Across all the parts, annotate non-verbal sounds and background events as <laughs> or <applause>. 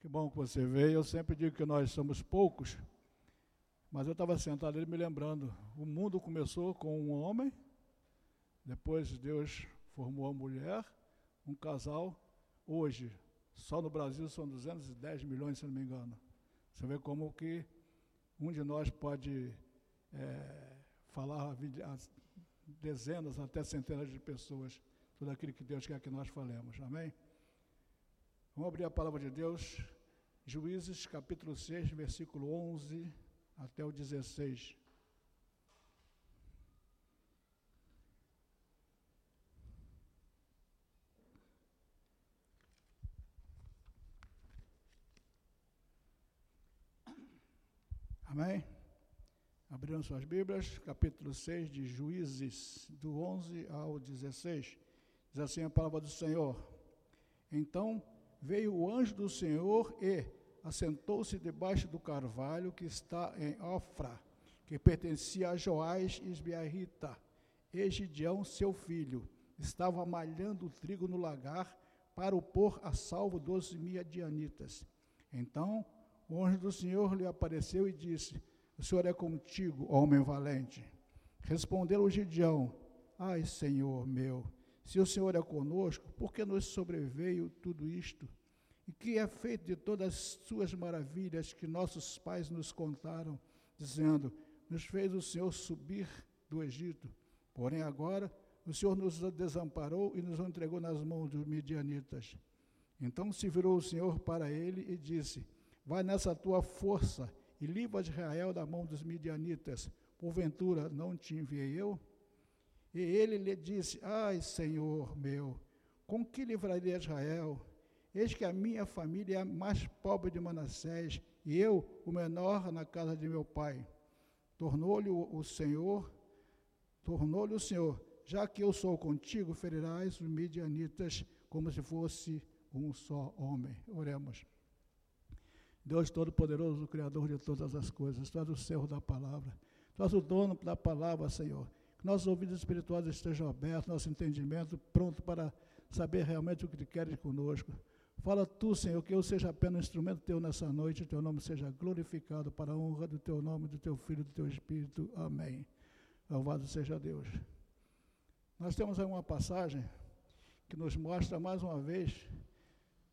Que bom que você veio. Eu sempre digo que nós somos poucos, mas eu estava sentado ali me lembrando. O mundo começou com um homem, depois Deus formou a mulher, um casal. Hoje, só no Brasil são 210 milhões, se não me engano. Você vê como que um de nós pode é, falar a dezenas, até centenas de pessoas, tudo aquilo que Deus quer que nós falemos. Amém? Vamos abrir a palavra de Deus, Juízes capítulo 6, versículo 11 até o 16. Amém? Abriram suas Bíblias, capítulo 6 de Juízes, do 11 ao 16. Diz assim a palavra do Senhor. Então veio o anjo do Senhor e assentou-se debaixo do carvalho que está em Ofra, que pertencia a Joás Isbiarrita. E Gideão, seu filho, estava malhando o trigo no lagar para o pôr a salvo dos miadianitas. Então o anjo do Senhor lhe apareceu e disse: O Senhor é contigo, homem valente. Respondeu Gideão: Ai, Senhor meu, se o Senhor é conosco, por que nos sobreveio tudo isto? E que é feito de todas as suas maravilhas que nossos pais nos contaram, dizendo: Nos fez o Senhor subir do Egito. Porém, agora o Senhor nos desamparou e nos entregou nas mãos dos midianitas. Então se virou o Senhor para ele e disse: Vai nessa tua força e livra Israel da mão dos midianitas. Porventura não te enviei eu? E ele lhe disse: Ai, Senhor meu, com que livraria Israel? Eis que a minha família é a mais pobre de Manassés, e eu, o menor na casa de meu pai. Tornou-lhe o Senhor, tornou-lhe o Senhor, já que eu sou contigo, ferirás os midianitas como se fosse um só homem. Oremos. Deus Todo-Poderoso, Criador de todas as coisas, tu és o servo da palavra, tu és o dono da palavra, Senhor que nossos ouvidos espirituais estejam abertos, nosso entendimento pronto para saber realmente o que queres conosco. Fala tu, Senhor, que eu seja apenas um instrumento teu nessa noite, teu nome seja glorificado para a honra do teu nome, do teu filho, do teu espírito. Amém. Louvado seja Deus. Nós temos aí uma passagem que nos mostra mais uma vez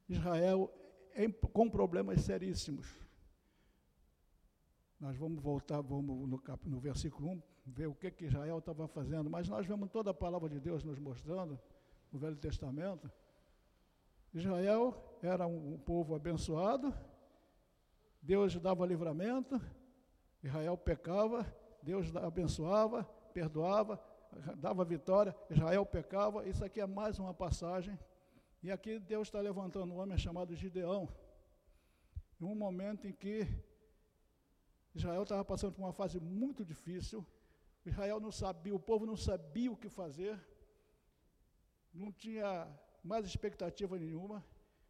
Israel em, com problemas seríssimos. Nós vamos voltar, vamos no, cap, no versículo 1, ver o que, que Israel estava fazendo, mas nós vemos toda a palavra de Deus nos mostrando, no Velho Testamento. Israel era um, povo abençoado, Deus dava livramento, Israel pecava, Deus abençoava, perdoava, dava vitória, Israel pecava. Isso aqui é mais uma passagem. E aqui Deus está levantando um homem chamado Gideão, em um momento em que Israel estava passando por uma fase muito difícil, Israel não sabia, o povo não sabia o que fazer, não tinha mais expectativa nenhuma.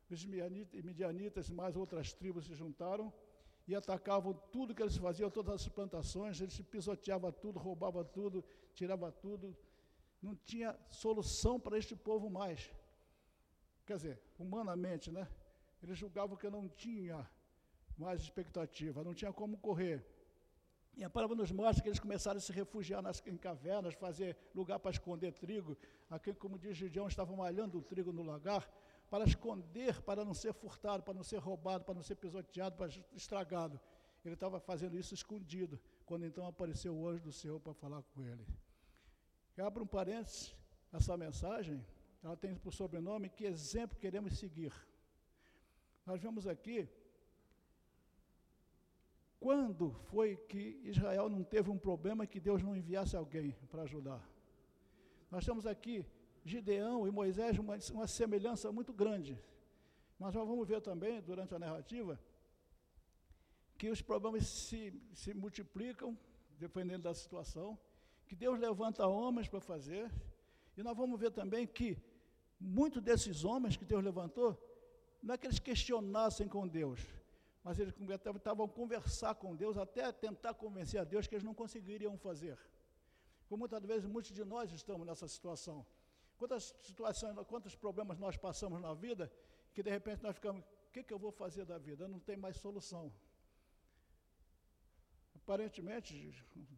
Os midianitas e mais outras tribos se juntaram e atacavam tudo que eles faziam, todas as plantações, eles pisoteavam tudo, roubavam tudo, tiravam tudo. Não tinha solução para este povo mais. Quer dizer, humanamente, né? Eles julgavam que não tinha mais expectativa, não tinha como correr. E a palavra nos mostra que eles começaram a se refugiar nas, em cavernas, fazer lugar para esconder trigo. Aqui, como diz Gideão, estavam malhando o trigo no lagar para esconder, para não ser furtado, para não ser roubado, para não ser pisoteado, para estragado. Ele estava fazendo isso escondido, quando então apareceu o anjo do Senhor para falar com ele. Eu abro um parênteses, essa mensagem, ela tem por sobrenome que exemplo queremos seguir. Nós vemos aqui quando foi que Israel não teve um problema que Deus não enviasse alguém para ajudar? Nós temos aqui Gideão e Moisés, uma, uma semelhança muito grande. Mas nós vamos ver também, durante a narrativa, que os problemas se, se multiplicam, dependendo da situação, que Deus levanta homens para fazer, e nós vamos ver também que muitos desses homens que Deus levantou, não é que eles questionassem com Deus, mas eles estavam a conversar com Deus, até tentar convencer a Deus que eles não conseguiriam fazer. Como muitas vezes muitos de nós estamos nessa situação. Quantas situações, quantos problemas nós passamos na vida, que de repente nós ficamos que, que eu vou fazer da vida? Não tem mais solução. Aparentemente,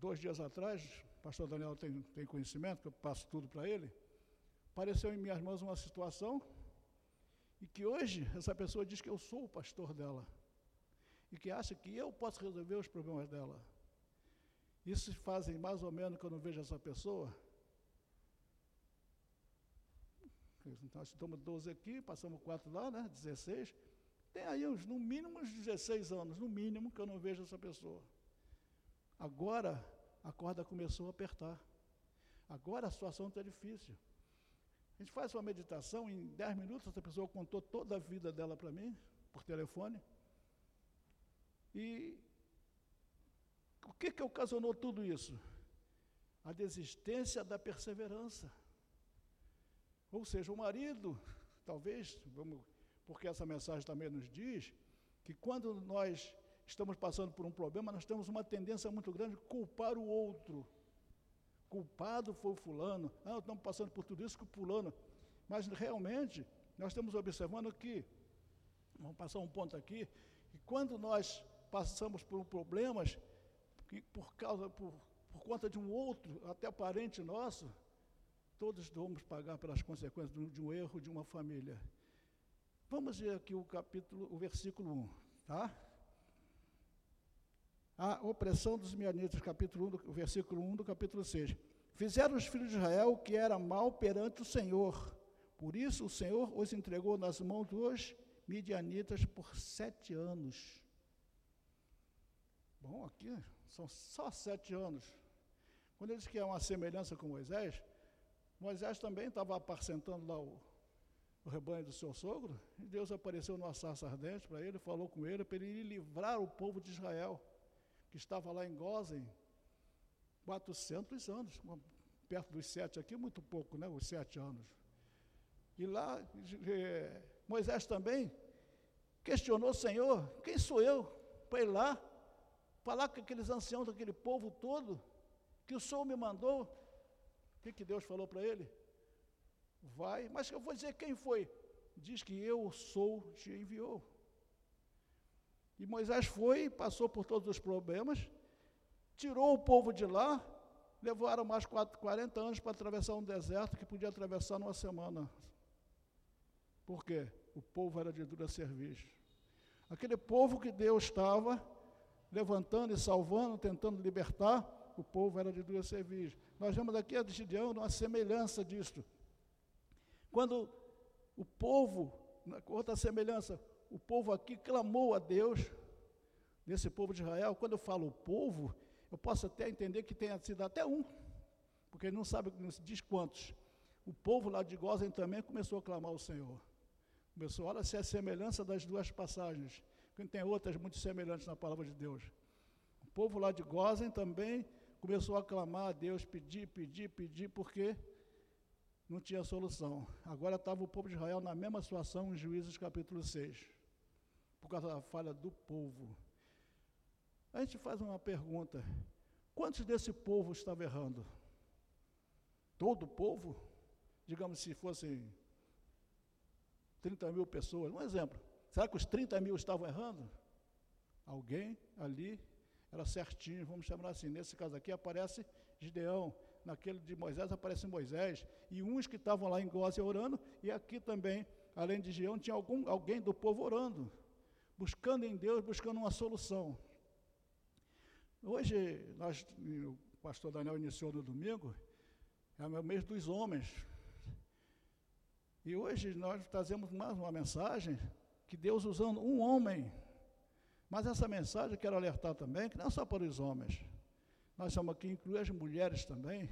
dois dias atrás, o pastor Daniel tem, tem conhecimento, que eu passo tudo para ele, apareceu em minhas mãos uma situação e que hoje essa pessoa diz que eu sou o pastor dela e que acha que eu posso resolver os problemas dela. Isso fazem mais ou menos que eu vejo essa pessoa. Então, nós estamos 12 aqui, passamos 4 lá, né? 16. Tem aí uns, no mínimo uns 16 anos, no mínimo, que eu não vejo essa pessoa. Agora a corda começou a apertar. Agora a situação está difícil. A gente faz uma meditação, em 10 minutos essa pessoa contou toda a vida dela para mim, por telefone. E o que, que ocasionou tudo isso? A desistência da perseverança. Ou seja, o marido, talvez, vamos, porque essa mensagem também nos diz, que quando nós estamos passando por um problema, nós temos uma tendência muito grande de culpar o outro. Culpado foi o fulano. Ah, estamos passando por tudo isso com o fulano. Mas realmente, nós estamos observando que, vamos passar um ponto aqui, que quando nós passamos por problemas, que por causa, por, por conta de um outro, até parente nosso, todos vamos pagar pelas consequências de um, erro de uma família. Vamos ver aqui o capítulo, o versículo 1, tá? A opressão dos mianitas, capítulo 1, do, versículo 1 do capítulo 6. Fizeram os filhos de Israel o que era mal perante o Senhor. Por isso o Senhor os entregou nas mãos dos midianitas por sete anos. Bom, aqui são só sete anos. Quando ele diz que é uma semelhança com Moisés, Moisés também estava apacentando lá o, o rebanho do seu sogro, e Deus apareceu numa sarça ardente para ele, falou com ele para ele livrar o povo de Israel, que estava lá em Gozen, 400 anos, perto dos sete aqui, muito pouco, né, os sete anos. E lá, eh, Moisés também questionou o Senhor, quem sou eu para ir lá falar com aqueles anciãos daquele povo todo, que o Senhor me mandou. O que, que Deus falou para ele? Vai, mas eu vou dizer quem foi. Diz que eu sou, te enviou. E Moisés foi, passou por todos os problemas, tirou o povo de lá, levaram mais 40 anos para atravessar um deserto que podia atravessar numa semana. Por quê? O povo era de dura serviço. Aquele povo que Deus estava levantando e salvando, tentando libertar, o povo era de duas serviços. Nós vemos aqui a Gideão uma semelhança disto. Quando o povo, outra semelhança, o povo aqui clamou a Deus, nesse povo de Israel, quando eu falo povo, eu posso até entender que tenha sido até um, porque ele não sabe, não se diz quantos. O povo lá de Gozem também começou a clamar ao Senhor. Começou, olha se é a semelhança das duas passagens tem outras muito semelhantes na palavra de Deus. O povo lá de Gozen também começou a clamar a Deus, pedir, pedir, pedir, porque não tinha solução. Agora estava o povo de Israel na mesma situação em Juízes capítulo 6, por causa da falha do povo. A gente faz uma pergunta: quantos desse povo estava errando? Todo o povo? Digamos se fossem 30 mil pessoas, um exemplo. Será que os 30 mil estavam errando? Alguém ali era certinho, vamos chamar assim. Nesse caso aqui aparece Gideão, naquele de Moisés aparece Moisés, e uns que estavam lá em Gózia orando, e aqui também, além de Gideão, tinha algum, alguém do povo orando, buscando em Deus, buscando uma solução. Hoje, nós, o pastor Daniel iniciou no domingo, é o mês dos homens. E hoje nós trazemos mais uma mensagem que Deus usando um homem. Mas essa mensagem eu quero alertar também, que não é só para os homens. Nós somos aqui incluir as mulheres também,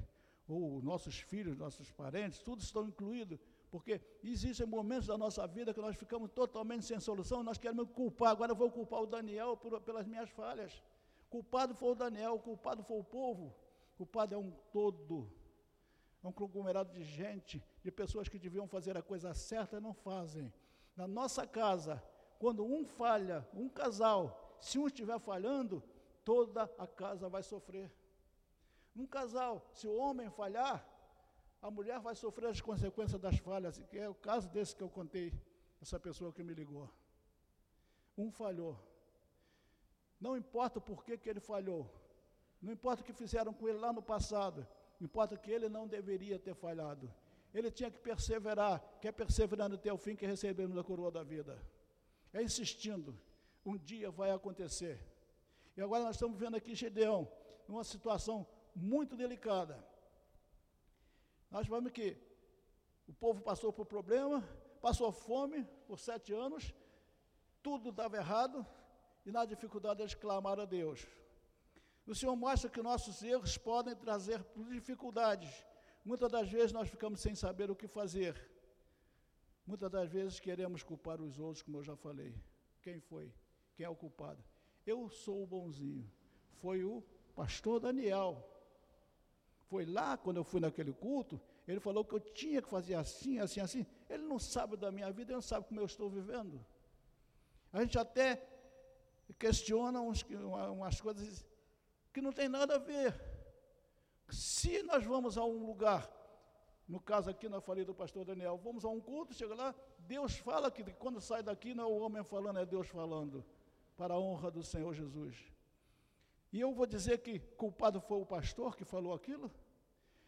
ou nossos filhos, nossos parentes, todos estão incluídos, porque existem momentos da nossa vida que nós ficamos totalmente sem solução, nós queremos culpar, agora eu vou culpar o Daniel por, pelas minhas falhas. Culpado foi o Daniel, culpado foi o povo, culpado é um todo, é um conglomerado de gente, de pessoas que deviam fazer a coisa certa e não fazem. Na nossa casa, quando um falha, um casal, se um estiver falhando, toda a casa vai sofrer. Num casal, se o homem falhar, a mulher vai sofrer as consequências das falhas, que é o caso desse que eu contei, essa pessoa que me ligou. Um falhou. Não importa por que, que ele falhou. Não importa o que fizeram com ele lá no passado. Importa que ele não deveria ter falhado. Ele tinha que perseverar. Quer perseverar até o fim que recebemos a coroa da vida. É insistindo. Um dia vai acontecer. E agora nós estamos vendo aqui Gedeão, numa situação muito delicada. Nós vamos que o povo passou por problema, passou fome por sete anos, tudo dava errado, e na dificuldade eles clamaram a Deus. O Senhor mostra que nossos erros podem trazer dificuldades. Muitas das vezes nós ficamos sem saber o que fazer. Muitas das vezes queremos culpar os outros, como eu já falei. Quem foi? Quem é o culpado? Eu sou o bonzinho. Foi o pastor Daniel. Foi lá, quando eu fui naquele culto, ele falou que eu tinha que fazer assim, assim, assim. Ele não sabe da minha vida, ele não sabe como eu estou vivendo. A gente até questiona uns, umas coisas que não tem nada a ver. Se nós vamos a um lugar, no caso aqui na falei do pastor Daniel, vamos a um culto, chega lá, Deus fala que quando sai daqui não é o homem falando, é Deus falando, para a honra do Senhor Jesus. E eu vou dizer que culpado foi o pastor que falou aquilo?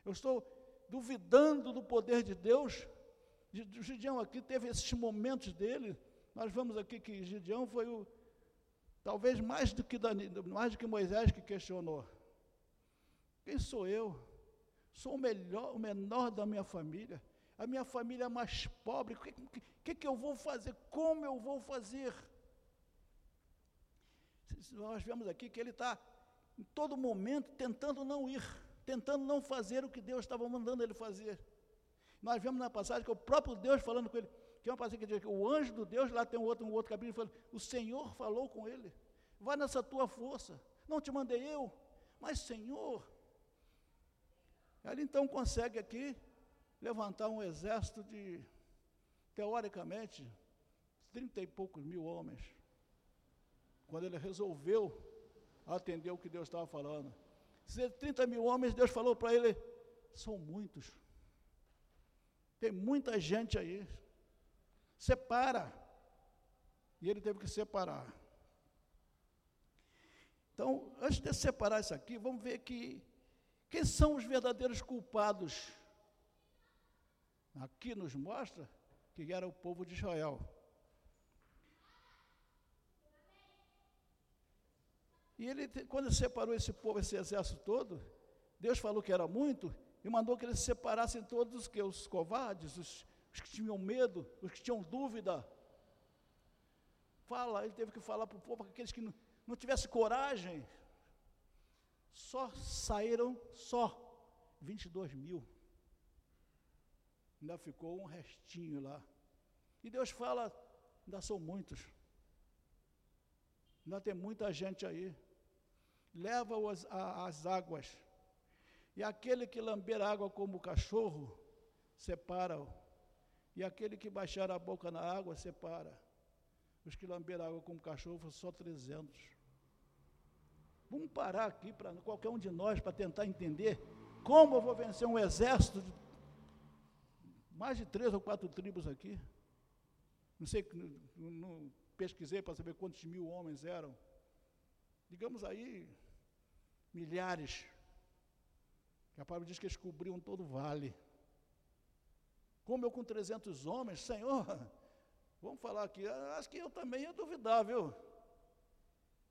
Eu estou duvidando do poder de Deus. Gideão aqui teve esses momentos dele. Nós vamos aqui que Gideão foi o, Talvez mais do que, mais do que Moisés que questionou. Quem sou eu? Sou o, melhor, o menor da minha família. A minha família é mais pobre. O que, que, que eu vou fazer? Como eu vou fazer? Nós vemos aqui que ele está em todo momento tentando não ir, tentando não fazer o que Deus estava mandando ele fazer. Nós vemos na passagem que o próprio Deus falando com ele, que é uma passagem que diz que o anjo do Deus, lá tem um outro, um outro capítulo, falando, o Senhor falou com ele. Vai nessa tua força. Não te mandei eu, mas Senhor. Ele então consegue aqui levantar um exército de, teoricamente, trinta e poucos mil homens. Quando ele resolveu atender o que Deus estava falando. Se 30 mil homens, Deus falou para ele: são muitos. Tem muita gente aí. Separa. E ele teve que separar. Então, antes de separar isso aqui, vamos ver que quem são os verdadeiros culpados. Aqui nos mostra que era o povo de Israel. E ele, quando separou esse povo, esse exército todo, Deus falou que era muito e mandou que eles separassem todos os que os covardes, os os que tinham medo, os que tinham dúvida. Fala, ele teve que falar para o povo, para aqueles que não, não tivessem coragem. Só saíram, só, 22 mil. Ainda ficou um restinho lá. E Deus fala, ainda são muitos. Ainda tem muita gente aí. Leva-os às águas. E aquele que lamber água como cachorro, separa-o e aquele que baixar a boca na água, separa. Os que lamberam água como cachorro, só 300. Vamos parar aqui para qualquer um de nós para tentar entender como eu vou vencer um exército de mais de três ou quatro tribos aqui. Não sei, não, não pesquisei para saber quantos mil homens eram. Digamos aí, milhares. A palavra diz que eles cobriam todo o vale. Como eu com 300 homens, Senhor, <laughs> vamos falar aqui, acho que eu também ia duvidar, viu?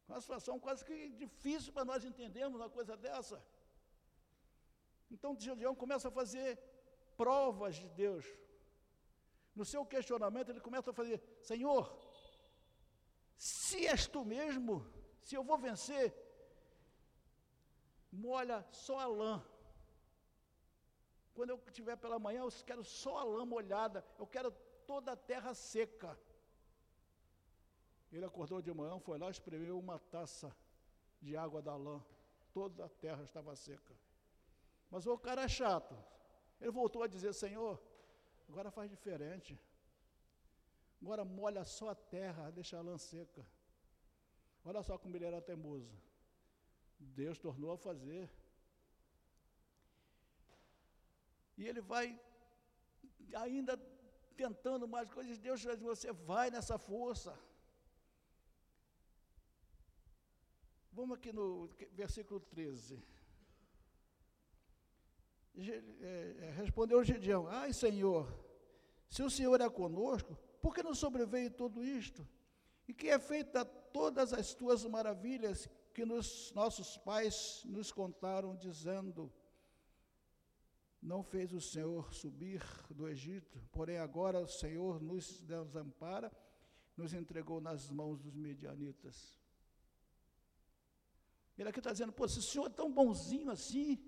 Uma situação quase que difícil para nós entendermos uma coisa dessa. Então Gideão começa a fazer provas de Deus. No seu questionamento, ele começa a fazer: Senhor, se és tu mesmo, se eu vou vencer, molha só a lã quando eu estiver pela manhã, eu quero só a lã molhada, eu quero toda a terra seca. Ele acordou de manhã, foi lá, espremeu uma taça de água da lã. Toda a terra estava seca. Mas o cara é chato. Ele voltou a dizer: Senhor, agora faz diferente. Agora molha só a terra, deixa a lã seca. Olha só como ele era teimoso. Deus tornou a fazer. E ele vai ainda tentando mais coisas. Deus diz: você vai nessa força. Vamos aqui no versículo 13. É, é, respondeu Gideão: Ai, Senhor, se o Senhor é conosco, por que não sobreveio tudo isto? E que é feita todas as tuas maravilhas que nos, nossos pais nos contaram, dizendo: Não fez o Senhor subir do Egito, porém agora o Senhor nos desampara, nos entregou nas mãos dos medianitas. Ele aqui está dizendo: Pô, se o Senhor é tão bonzinho assim,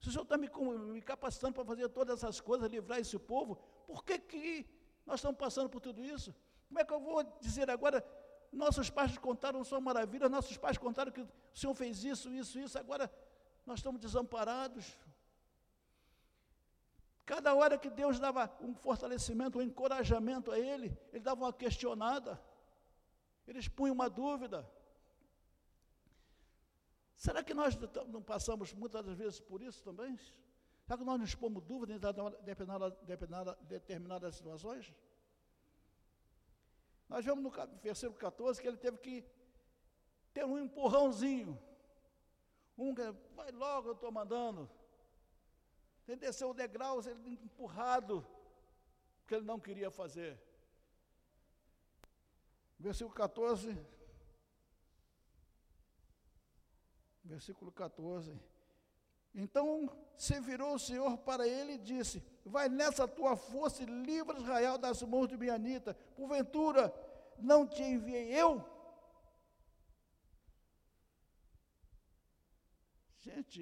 se o Senhor está me, me capacitando para fazer todas essas coisas, livrar esse povo, por que, que nós estamos passando por tudo isso? Como é que eu vou dizer agora? Nossos pais contaram sua maravilha, nossos pais contaram que o Senhor fez isso, isso, isso, agora nós estamos desamparados. Cada hora que Deus dava um fortalecimento, um encorajamento a ele, ele dava uma questionada, eles punham uma dúvida. Será que nós não passamos muitas das vezes por isso também? Será que nós nos pomos dúvida em determinada, determinadas situações? Nós vemos no versículo 14 que ele teve que ter um empurrãozinho. Um que, vai logo, eu estou mandando. Ele desceu o degrau, ele empurrado, porque ele não queria fazer. Versículo 14, versículo 14. Então se virou o Senhor para ele e disse: Vai nessa tua força e livra Israel das mãos de Mianita. Porventura, não te enviei eu? Gente,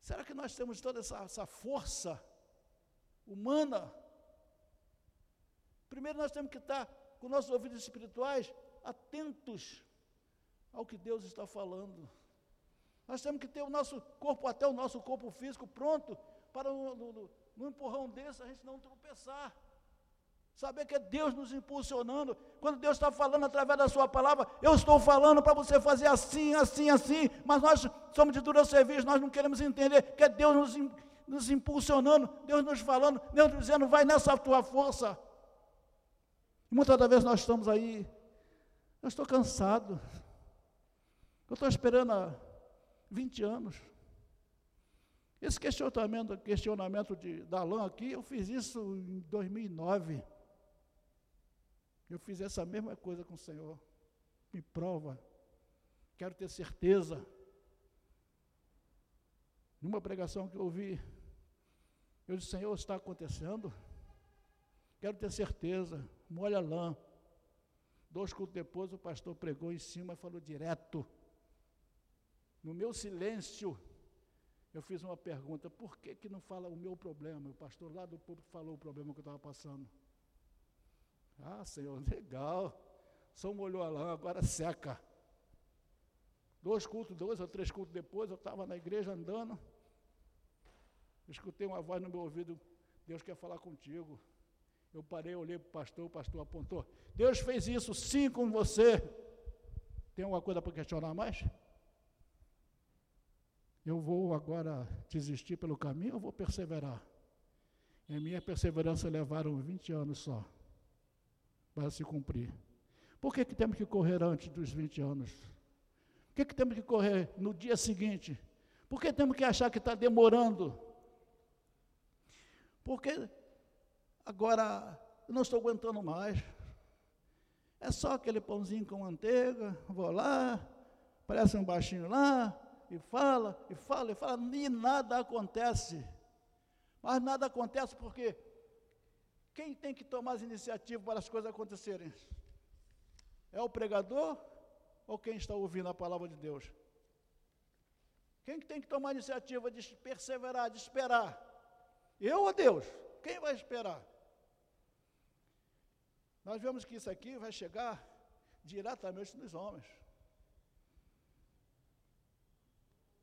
será que nós temos toda essa, essa força humana? Primeiro, nós temos que estar com nossos ouvidos espirituais atentos ao que Deus está falando. Nós temos que ter o nosso corpo, até o nosso corpo físico pronto para no, empurrão desse a gente não tropeçar. Saber que é Deus nos impulsionando. Quando Deus está falando através da sua palavra, eu estou falando para você fazer assim, assim, assim, mas nós somos de dura serviço, nós não queremos entender que é Deus nos, nos impulsionando, Deus nos falando, Deus dizendo, vai nessa tua força. E muitas das vezes nós estamos aí, eu estou cansado, eu estou esperando a 20 anos. Esse questionamento, questionamento de Dalan aqui, eu fiz isso em 2009. Eu fiz essa mesma coisa com o Senhor. Me prova. Quero ter certeza. Numa pregação que eu ouvi, eu disse, Senhor, está acontecendo? Quero ter certeza. Molha lã. Dois cultos depois, o pastor pregou em cima e falou direto. No meu silêncio, eu fiz uma pergunta: por que, que não fala o meu problema? O pastor lá do público falou o problema que eu estava passando. Ah, Senhor, <laughs> legal. Só molhou a lã, agora seca. Dois cultos, dois ou três cultos depois, eu estava na igreja andando. Escutei uma voz no meu ouvido: Deus quer falar contigo. Eu parei, olhei para o pastor, o pastor apontou: Deus fez isso sim com você. Tem alguma coisa para questionar mais? Eu vou agora desistir pelo caminho ou vou perseverar? E a minha perseverança levaram 20 anos só para se cumprir. Por que, que temos que correr antes dos 20 anos? Por que, que temos que correr no dia seguinte? Por que temos que achar que está demorando? Porque agora eu não estou aguentando mais. É só aquele pãozinho com manteiga, vou lá, parece um baixinho lá, e fala, e fala, e fala, e nada acontece. Mas nada acontece porque quem tem que tomar as iniciativas para as coisas acontecerem? É o pregador ou quem está ouvindo a palavra de Deus? Quem tem que tomar a iniciativa de perseverar, de esperar? Eu ou Deus? Quem vai esperar? Nós vemos que isso aqui vai chegar diretamente nos homens.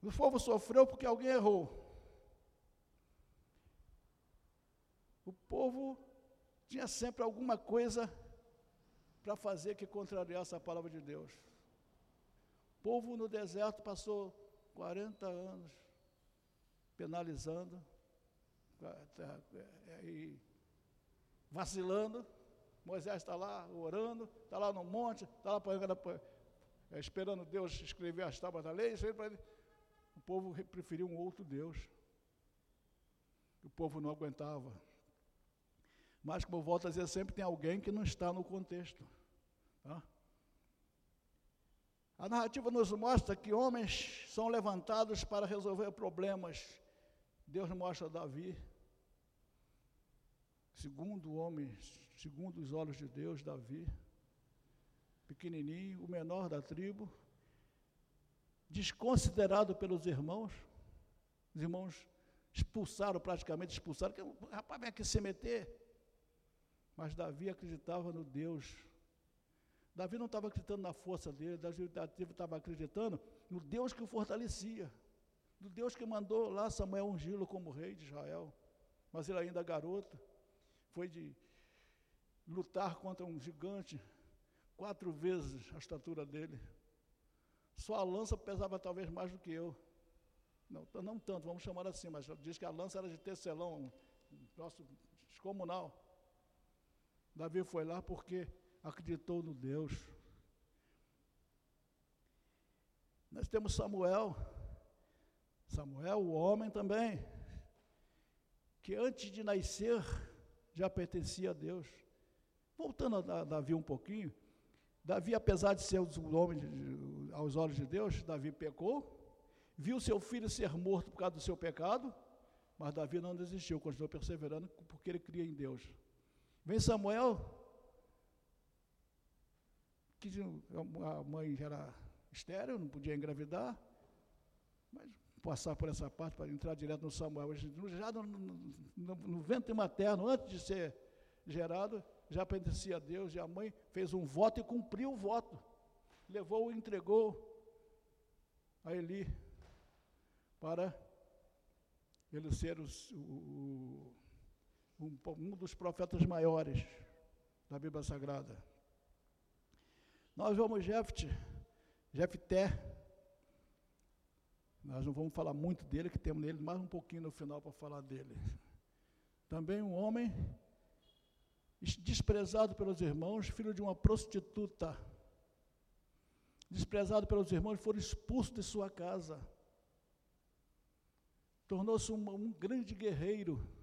O povo sofreu porque alguém errou. O povo tinha sempre alguma coisa para fazer que contrariasse a palavra de Deus. O povo no deserto passou 40 anos penalizando e vacilando. Moisés está lá orando, está lá no monte, está lá é, esperando Deus escrever as tábuas da lei, povo preferiu um outro Deus. O povo não aguentava. Mas, como eu volto a dizer, sempre tem alguém que não está no contexto. Tá? A narrativa nos mostra que homens são levantados para resolver problemas. Deus mostra Davi, segundo o homem, segundo os olhos de Deus, Davi, pequenininho, o menor da tribo, desconsiderado pelos irmãos, os irmãos expulsaram, praticamente expulsaram, que rapaz vem aqui se meter. Mas Davi acreditava no Deus. Davi não estava acreditando na força dele, Davi estava acreditando no Deus que o fortalecia, no Deus que mandou lá Samuel ungí-lo como rei de Israel. Mas ele ainda garoto, foi de lutar contra um gigante, quatro vezes a estatura dele. Só a lança pesava talvez mais do que eu. Não, não tanto, vamos chamar assim, mas diz que a lança era de tecelão, nosso descomunal. Davi foi lá porque acreditou no Deus. Nós temos Samuel, Samuel, o homem também, que antes de nascer já pertencia a Deus. Voltando a Davi um pouquinho, Davi, apesar de ser um homem aos olhos de Deus, Davi pecou, viu seu filho ser morto por causa do seu pecado, mas Davi não desistiu, continuou perseverando porque ele cria em Deus. Vem Samuel, que a mãe era estéreo, não podia engravidar, mas passar por essa parte para entrar direto no Samuel, já no, no, no ventre materno, antes de ser gerado, já pertencia a Deus, e a mãe fez um voto e cumpriu o voto. Levou e entregou a Eli para ele ser o, um, um dos profetas maiores da Bíblia Sagrada. Nós vamos Jefte, Jefté, nós não vamos falar muito dele, que temos nele mais um pouquinho no final para falar dele. Também um homem desprezado pelos irmãos, filho de uma prostituta. Desprezado pelos irmãos, foram expulsos de sua casa. Tornou-se um, um grande guerreiro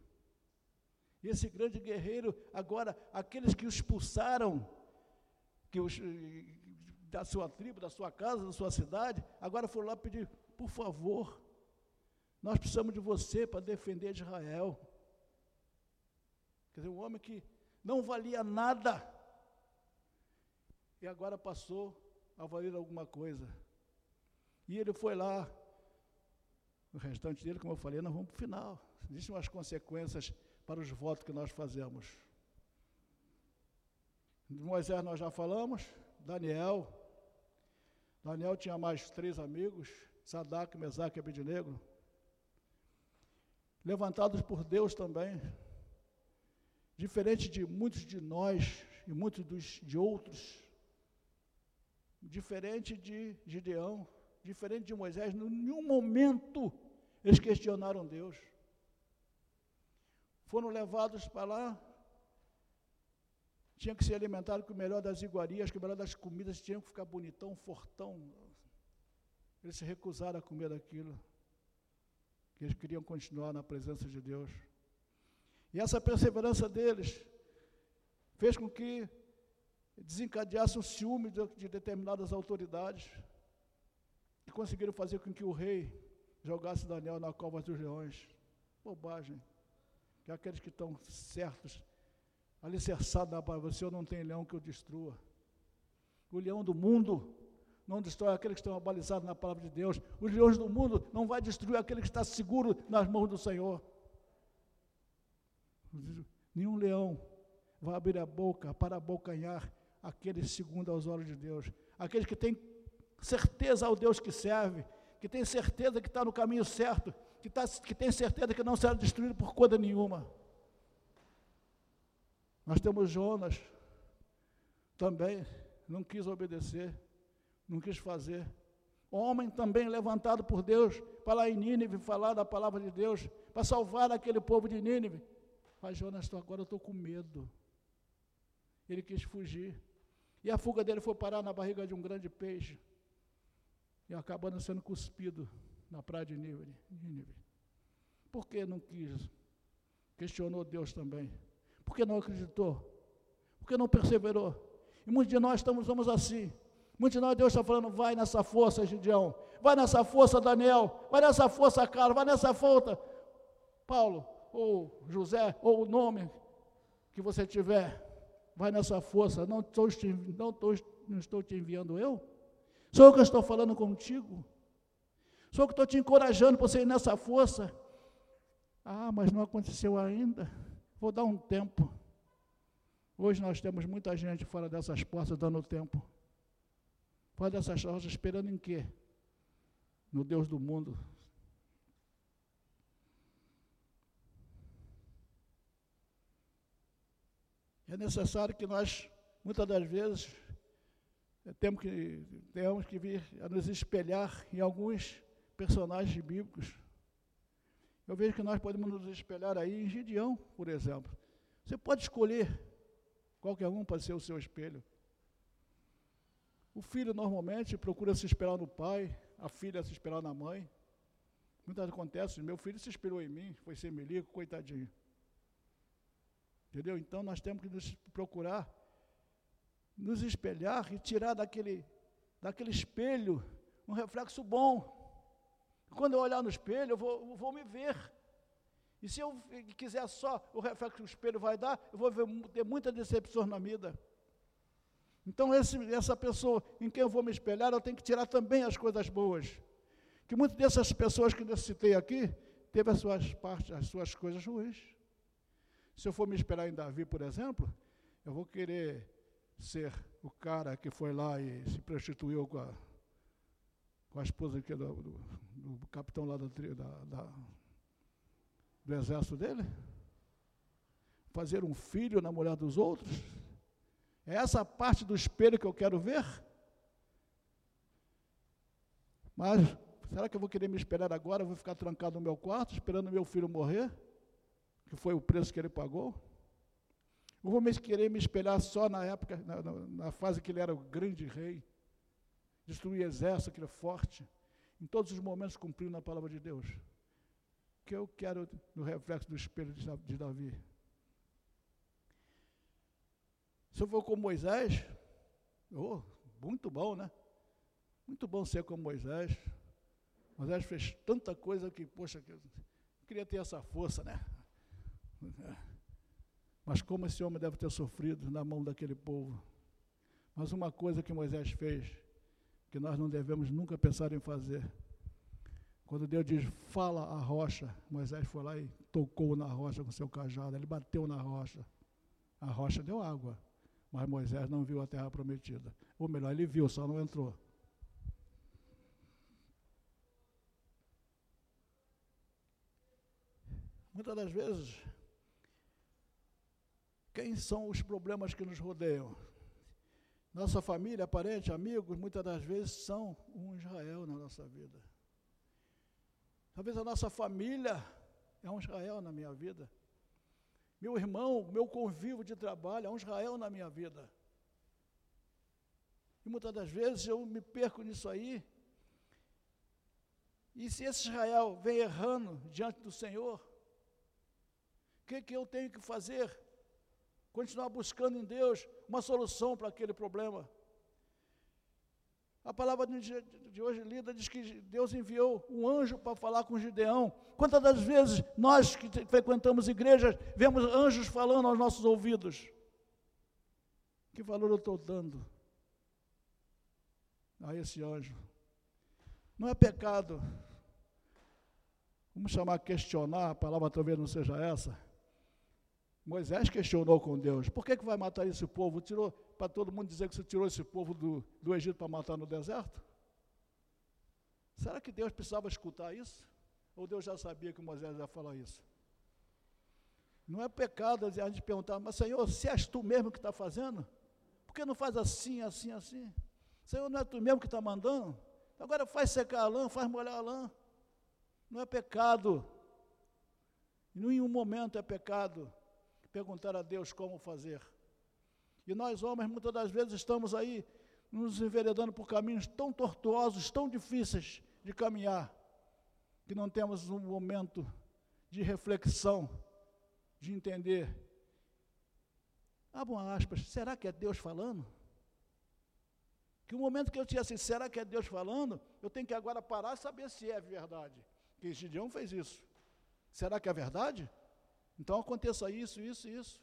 e esse grande guerreiro, agora, aqueles que o expulsaram, que os, da sua tribo, da sua casa, da sua cidade, agora foram lá pedir, por favor, nós precisamos de você para defender Israel. Quer dizer, um homem que não valia nada, e agora passou a valer alguma coisa. E ele foi lá, o restante dele, como eu falei, nós vamos para o final. Existem umas consequências para os votos que nós fazemos. De Moisés nós já falamos, Daniel. Daniel tinha mais três amigos, Sadak, Mesaque e Abednego. Levantados por Deus também. Diferente de muitos de nós e muitos dos, de outros. Diferente de Gideão, diferente de Moisés, em nenhum momento eles questionaram Deus foram levados para lá, tinham que se alimentar com o melhor das iguarias, com o melhor das comidas, tinham que ficar bonitão, fortão. Eles se recusaram a comer daquilo, que eles queriam continuar na presença de Deus. E essa perseverança deles fez com que desencadeasse o ciúme de, de determinadas autoridades, e conseguiram fazer com que o rei jogasse Daniel na cova dos leões. Bobagem que aqueles que estão certos, alicerçados na palavra, o Senhor não tem leão que o destrua. O leão do mundo não destrói aqueles que estão abalizados na palavra de Deus. Os leões do mundo não vai destruir aquele que está seguro nas mãos do Senhor. Nenhum leão vai abrir a boca para abocanhar aqueles segundo aos olhos de Deus. Aqueles que têm certeza ao Deus que serve, que tem certeza que está no caminho certo, que, tá, que tem certeza que não será destruído por coisa nenhuma. Nós temos Jonas, também não quis obedecer, não quis fazer. Homem também levantado por Deus para lá em Nínive falar da palavra de Deus, para salvar aquele povo de Nínive. Mas Jonas, agora eu estou com medo. Ele quis fugir. E a fuga dele foi parar na barriga de um grande peixe. e acabando sendo cuspido na praia de Nínive. Por que não quis? Questionou Deus também. Por que não acreditou? Por que não perseverou? E muitos de nós estamos vamos assim. Muitos de nós, Deus está falando, vai nessa força, Gideão. Vai nessa força, Daniel. Vai nessa força, Carlos. Vai nessa força, Paulo. Ou José, ou o nome que você tiver. Vai nessa força. Não estou, não estou, não estou te enviando eu? Sou eu que estou falando contigo. Sou eu que estou te encorajando para você ir nessa força. Ah, mas não aconteceu ainda. Vou dar um tempo. Hoje nós temos muita gente fora dessas portas dando tempo. Fora dessas portas esperando em quê? No Deus do mundo. É necessário que nós, muitas das vezes, temos que, temos que vir a nos espelhar em alguns personagens bíblicos. Eu vejo que nós podemos nos espelhar aí em Gideão, por exemplo. Você pode escolher, qualquer um pode ser o seu espelho. O filho normalmente procura se esperar no pai, a filha se esperar na mãe. Muitas vezes acontece, meu filho se esperou em mim, foi ser melico, coitadinho. Entendeu? Então nós temos que nos procurar nos espelhar e tirar daquele, daquele espelho um reflexo bom. Quando eu olhar no espelho, eu vou, eu vou me ver. E se eu quiser só o reflexo que o espelho vai dar, eu vou ver, ter muitas decepções na vida. Então, esse, essa pessoa em quem eu vou me espelhar, eu tenho que tirar também as coisas boas. Que muitas dessas pessoas que eu citei aqui, teve as suas partes, as suas coisas ruins. Se eu for me esperar em Davi, por exemplo, eu vou querer ser o cara que foi lá e se prostituiu com a, com a esposa do, do, do capitão lá da, da, do exército dele? Fazer um filho na mulher dos outros? É essa parte do espelho que eu quero ver? Mas será que eu vou querer me esperar agora? Eu vou ficar trancado no meu quarto, esperando meu filho morrer? Que foi o preço que ele pagou? Ou vou me querer me espelhar só na época, na, na, na fase que ele era o grande rei, destruir exército, que é forte, em todos os momentos cumprindo a palavra de Deus. Que eu quero no reflexo do espelho de, de Davi. Se eu for como Moisés, oh, muito bom, né? Muito bom ser como Moisés. Moisés fez tanta coisa que, poxa, eu queria ter essa força, né? Mas como esse homem deve ter sofrido na mão daquele povo. Mas uma coisa que Moisés fez, que nós não devemos nunca pensar em fazer. Quando Deus diz, fala a rocha, Moisés foi lá e tocou na rocha com seu cajado, ele bateu na rocha. A rocha deu água, mas Moisés não viu a terra prometida. Ou melhor, ele viu, só não entrou. Muitas das vezes, quem são os problemas que nos rodeiam? Nossa família, parente, amigos, muitas das vezes são um Israel na nossa vida. Talvez a nossa família é um Israel na minha vida. Meu irmão, meu convívio de trabalho é um Israel na minha vida. E muitas das vezes eu me perco nisso aí. E se esse Israel vem errando diante do Senhor, o que, que eu tenho que fazer? Continuar buscando em Deus uma solução para aquele problema. A palavra de hoje lida diz que Deus enviou um anjo para falar com Gideão. Quantas das vezes nós que frequentamos igrejas vemos anjos falando aos nossos ouvidos? Que valor eu estou dando a esse anjo? Não é pecado. Vamos chamar questionar, a palavra talvez não seja essa Moisés questionou com Deus: por que, que vai matar esse povo? Tirou para todo mundo dizer que você tirou esse povo do, do Egito para matar no deserto? Será que Deus precisava escutar isso? Ou Deus já sabia que Moisés ia falar isso? Não é pecado a gente perguntar, mas Senhor, se és tu mesmo que está fazendo, por que não faz assim, assim, assim? Senhor, não é tu mesmo que está mandando? Agora faz secar a lã, faz molhar a lã. Não é pecado. Em nenhum momento é pecado perguntar a Deus como fazer. E nós, homens, muitas das vezes estamos aí nos enveredando por caminhos tão tortuosos, tão difíceis de caminhar, que não temos um momento de reflexão, de entender. Abram aspas, será que é Deus falando? Que o momento que eu tinha assim, será que é Deus falando? Eu tenho que agora parar e saber se é verdade. Que Gideão fez isso. Será que é verdade? Então aconteça isso, isso, isso.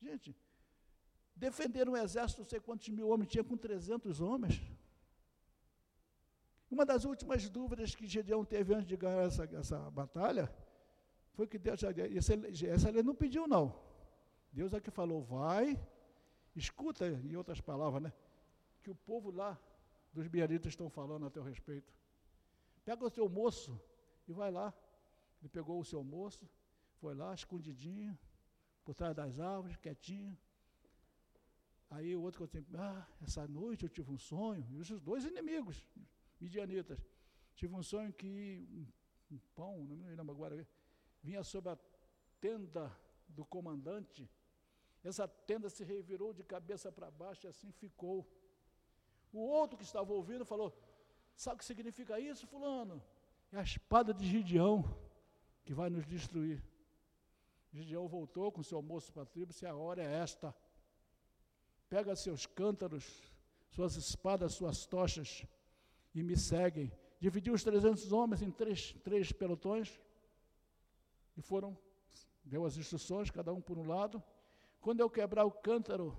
Gente, defender um exército, não sei quantos mil homens, tinha com 300 homens. Uma das últimas dúvidas que Gedeão teve antes de ganhar essa, essa batalha foi que Deus, essa, essa ele não pediu não. Deus é que falou, vai, escuta, em outras palavras, né? Que o povo lá dos biaritas estão falando a teu respeito. Pega o teu moço e vai lá. Ele pegou o seu moço, foi lá, escondidinho, por trás das árvores, quietinho. Aí o outro contou, assim, ah, essa noite eu tive um sonho, e os dois inimigos, midianitas, tive um sonho que um, um pão, não me lembro agora, vinha sobre a tenda do comandante, essa tenda se revirou de cabeça para baixo e assim ficou. O outro que estava ouvindo falou, sabe o que significa isso, fulano? É a espada de Gideão que vai nos destruir. Gideão voltou com seu moço para a tribo, se a hora é esta. Pega seus cântaros, suas espadas, suas tochas e me seguem. Dividiu os 300 homens em três, três pelotões e foram, deu as instruções, cada um por um lado. Quando eu quebrar o cântaro,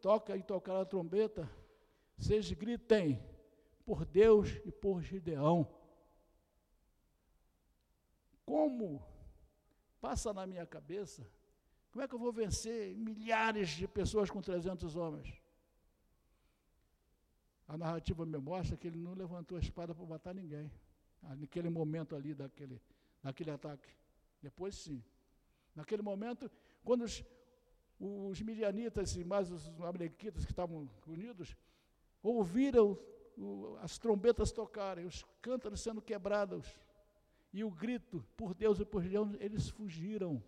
toca e tocar a trombeta, vocês gritem por Deus e por Gideão. Como passa na minha cabeça, como é que eu vou vencer milhares de pessoas com 300 homens? A narrativa me mostra que ele não levantou a espada para matar ninguém, naquele momento ali daquele, daquele ataque. Depois sim. Naquele momento, quando os, os midianitas e mais os amalequitas que estavam unidos, ouviram o, as trombetas tocarem, os cântaros sendo quebrados, e o grito por Deus e por Deus, eles fugiram,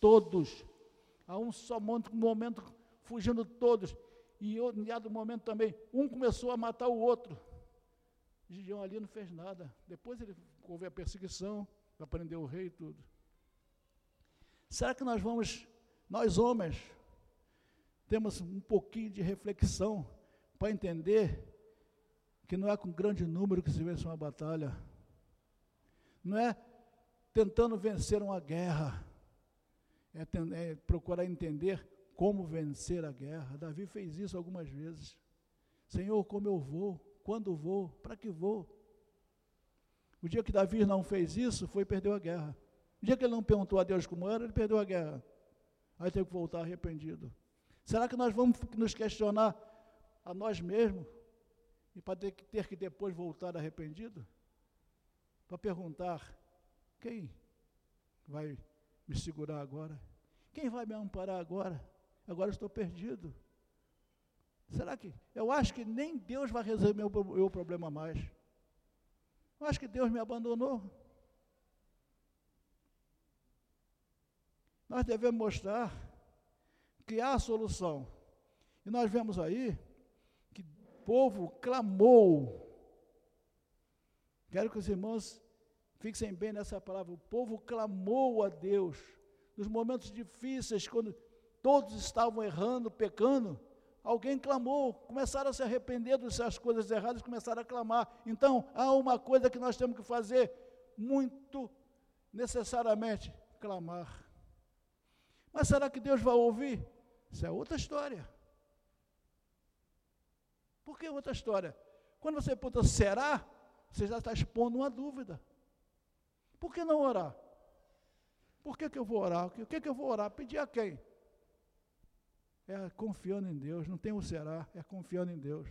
todos, a um só momento, fugindo todos, e em dado momento também, um começou a matar o outro. Gideão ali não fez nada. Depois ele houve a perseguição, aprendeu o rei e tudo. Será que nós vamos, nós homens, temos um pouquinho de reflexão para entender que não é com grande número que se vence uma batalha? Não é tentando vencer uma guerra, é, é procurar entender como vencer a guerra. Davi fez isso algumas vezes. Senhor, como eu vou? Quando vou? Para que vou? O dia que Davi não fez isso, foi perdeu a guerra. O dia que ele não perguntou a Deus como era, ele perdeu a guerra. Aí teve que voltar arrependido. Será que nós vamos nos questionar a nós mesmos e para ter que, ter que depois voltar arrependido? Para perguntar: quem vai me segurar agora? Quem vai me amparar agora? Agora estou perdido. Será que? Eu acho que nem Deus vai resolver meu, meu problema mais. Eu acho que Deus me abandonou. Nós devemos mostrar que há solução. E nós vemos aí que o povo clamou Quero que os irmãos fixem bem nessa palavra. O povo clamou a Deus. Nos momentos difíceis, quando todos estavam errando, pecando, alguém clamou, começaram a se arrepender dessas coisas erradas, começaram a clamar. Então, há uma coisa que nós temos que fazer muito necessariamente: clamar. Mas será que Deus vai ouvir? Isso é outra história. Por que outra história? Quando você pergunta, será? Você já está expondo uma dúvida. Por que não orar? Por que, que eu vou orar? O que, que eu vou orar? Pedir a quem? É confiando em Deus, não tem o será, é confiando em Deus.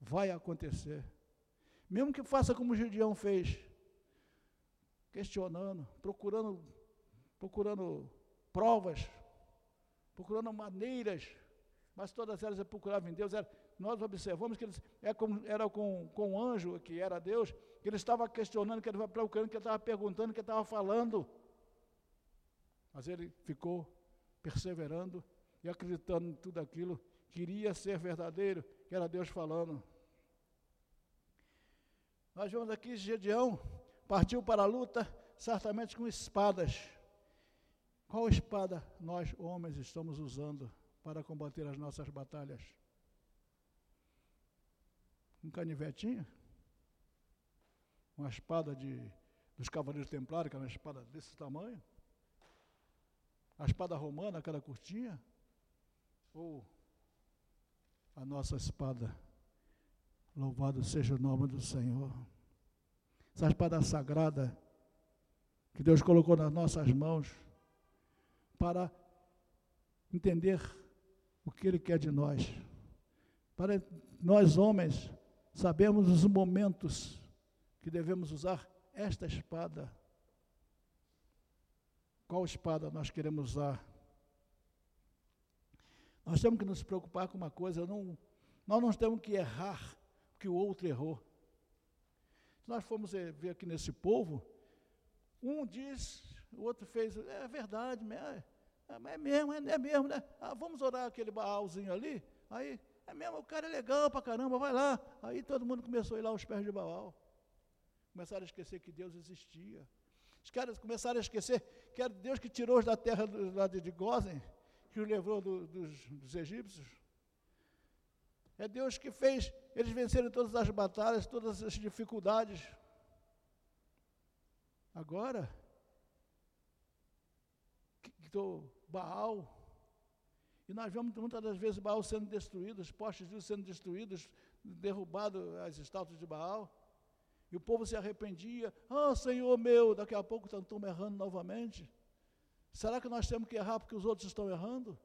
Vai acontecer. Mesmo que faça como o Gideão fez, questionando, procurando, procurando provas, procurando maneiras, mas todas elas é procuravam em Deus, era nós observamos que eles, é com, era com, com o anjo, que era Deus, que ele estava questionando, que ele estava procurando, que ele estava perguntando, que ele estava falando. Mas ele ficou perseverando e acreditando em tudo aquilo, queria ser verdadeiro, que era Deus falando. Nós vemos aqui Gedeão partiu para a luta, certamente com espadas. Qual espada nós, homens, estamos usando para combater as nossas batalhas? Um canivetinho? Uma espada de, dos cavaleiros templários, que era uma espada desse tamanho? A espada romana, aquela curtinha? Ou a nossa espada? Louvado seja o nome do Senhor. Essa espada sagrada que Deus colocou nas nossas mãos para entender o que Ele quer de nós. Para nós, homens, sabemos os momentos que devemos usar esta espada. Qual espada nós queremos usar? Nós temos que nos preocupar com uma coisa, não, nós não temos que errar que o outro errou. Se nós formos ver aqui nesse povo, um diz, o outro fez, é verdade, é, é mesmo, é, é mesmo, né? Ah, vamos orar aquele Baalzinho ali, aí, é mesmo, o cara é legal pra caramba, vai lá. Aí todo mundo começou a ir lá aos pés de Baal. Começaram a esquecer que Deus existia. Os caras começaram a esquecer que era Deus que tirou os da terra lado de Gozen, que os levou do, dos, dos egípcios. É Deus que fez eles vencerem todas as batalhas, todas as dificuldades. Agora, do Baal, e nós vemos muitas das vezes Baal sendo destruído, os postes de sendo destruídos, derrubado as estátuas de Baal, e o povo se arrependia, ah oh, Senhor meu, daqui a pouco estamos errando novamente. Será que nós temos que errar porque os outros estão errando?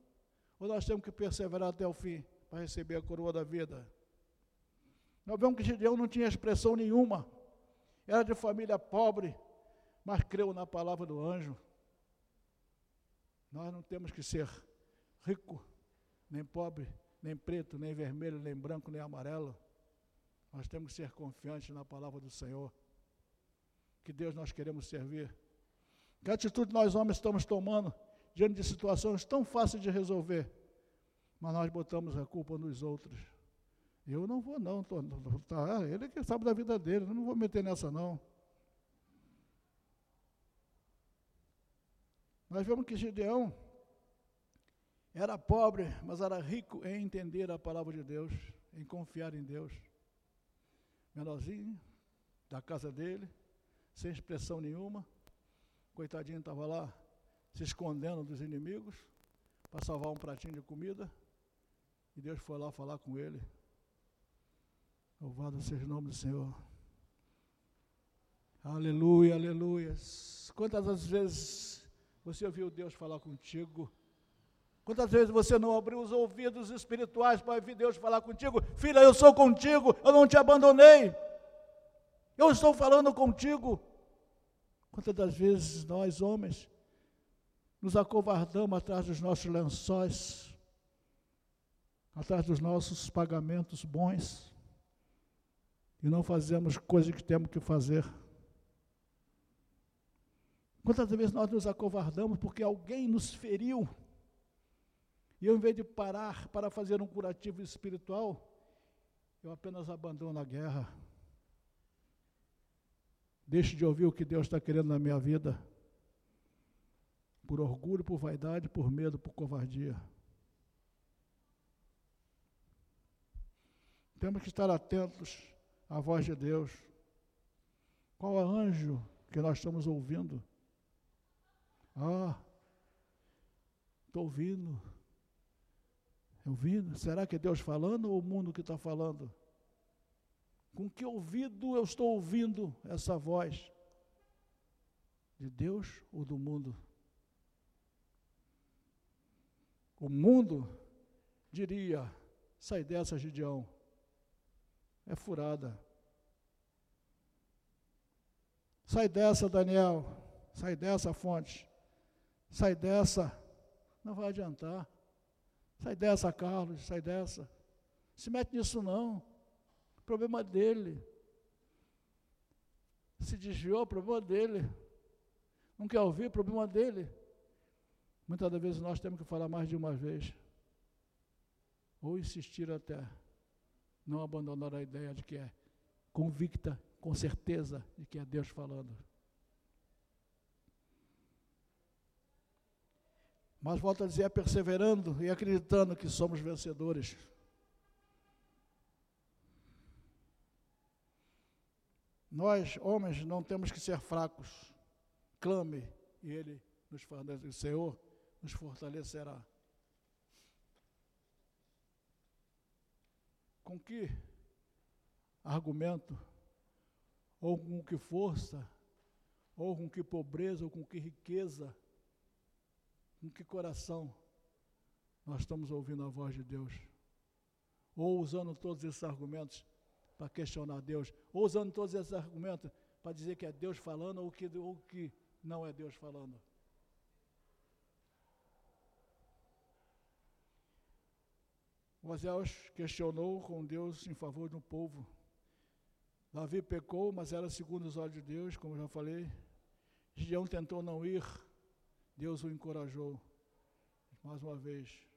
Ou nós temos que perseverar até o fim para receber a coroa da vida? Nós vemos que Gideão não tinha expressão nenhuma, era de família pobre, mas creu na palavra do anjo. Nós não temos que ser rico, nem pobre, nem preto, nem vermelho, nem branco, nem amarelo. Nós temos que ser confiantes na palavra do Senhor. Que Deus nós queremos servir. Que atitude nós homens estamos tomando diante de situações tão fáceis de resolver, mas nós botamos a culpa nos outros. Eu não vou, não. Tô, tá, ele que sabe da vida dele, não vou meter nessa, não. Nós vemos que Gideão era pobre, mas era rico em entender a palavra de Deus, em confiar em Deus. Menorzinho, da casa dele, sem expressão nenhuma. Coitadinho estava lá se escondendo dos inimigos para salvar um pratinho de comida. E Deus foi lá falar com ele. Louvado seja o nome do Senhor. Aleluia, aleluia. Quantas vezes você ouviu Deus falar contigo? Quantas vezes você não abriu os ouvidos espirituais para ouvir Deus falar contigo? Filha, eu sou contigo, eu não te abandonei. Eu estou falando contigo. Quantas vezes nós, homens, nos acovardamos atrás dos nossos lençóis, atrás dos nossos pagamentos bons, e não fazemos coisas que temos que fazer. Quantas vezes nós nos acovardamos porque alguém nos feriu, e eu, em vez de parar para fazer um curativo espiritual, eu apenas abandono a guerra. Deixo de ouvir o que Deus está querendo na minha vida, por orgulho, por vaidade, por medo, por covardia. Temos que estar atentos a voz de Deus. Qual é o anjo que nós estamos ouvindo? Ah, estou ouvindo. Ouvindo? Será que é Deus falando ou o mundo que está falando? Com que ouvido eu estou ouvindo essa voz? De Deus ou do mundo? O mundo diria: sai dessa, Gideão é furada. Sai dessa, Daniel. Sai dessa, fonte. Sai dessa. Não vai adiantar. Sai dessa, Carlos. Sai dessa. Se mete nisso não. problema dele. Se desviou, problema dele. Não quer ouvir, problema dele. Muitas das vezes nós temos que falar mais de uma vez. ou insistir até não abandonar a ideia de que é convicta, com certeza, de que é Deus falando. Mas volto a dizer, é perseverando e acreditando que somos vencedores. Nós, homens, não temos que ser fracos. Clame e Ele nos fortalece. O Senhor nos fortalecerá. Com que argumento, ou com que força, ou com que pobreza, ou com que riqueza, com que coração nós estamos ouvindo a voz de Deus? Ou usando todos esses argumentos para questionar Deus, ou usando todos esses argumentos para dizer que é Deus falando ou que, ou que não é Deus falando. Moisés questionou com Deus em favor do povo. Davi pecou, mas era segundo os olhos de Deus, como já falei. Gideão tentou não ir, Deus o encorajou. Mais uma vez.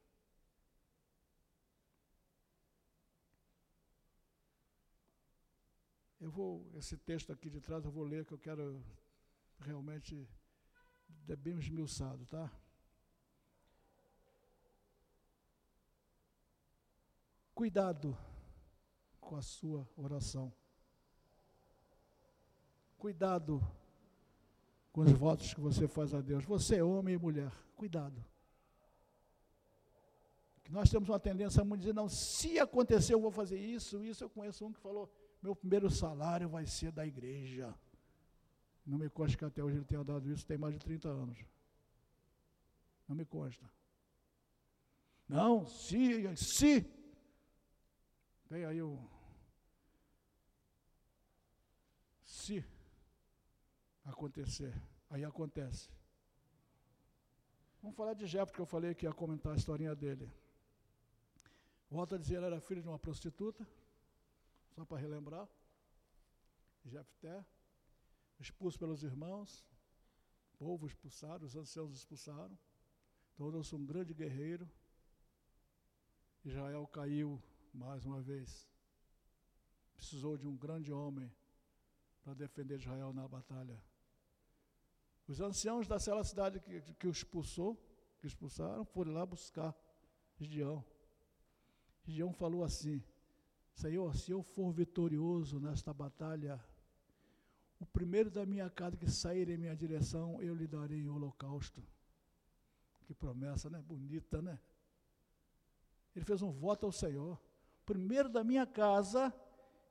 Eu vou, esse texto aqui de trás eu vou ler, que eu quero realmente, é bem esmiuçado, tá? Cuidado com a sua oração. Cuidado com os votos que você faz a Deus. Você é homem e mulher, cuidado. Que nós temos uma tendência muito dizer, não, se acontecer eu vou fazer isso, isso. Eu conheço um que falou, meu primeiro salário vai ser da igreja. Não me consta que até hoje ele tenha dado isso, tem mais de 30 anos. Não me consta. Não, se, se. Tem aí o. Se acontecer. Aí acontece. Vamos falar de Jefté, porque eu falei que ia comentar a historinha dele. Volto a dizer, ele era filho de uma prostituta, só para relembrar. Jefté, expulso pelos irmãos, povo expulsaram, os anciãos expulsaram. Tornou-se um grande guerreiro. Israel caiu mais uma vez. Precisou de um grande homem para defender Israel na batalha. Os anciãos daquela cidade que, que o expulsou, que expulsaram, foram lá buscar Gideão. Gideão falou assim: Senhor, se eu for vitorioso nesta batalha, o primeiro da minha casa que sair em minha direção, eu lhe darei o holocausto. Que promessa, né? Bonita, né? Ele fez um voto ao Senhor. Primeiro da minha casa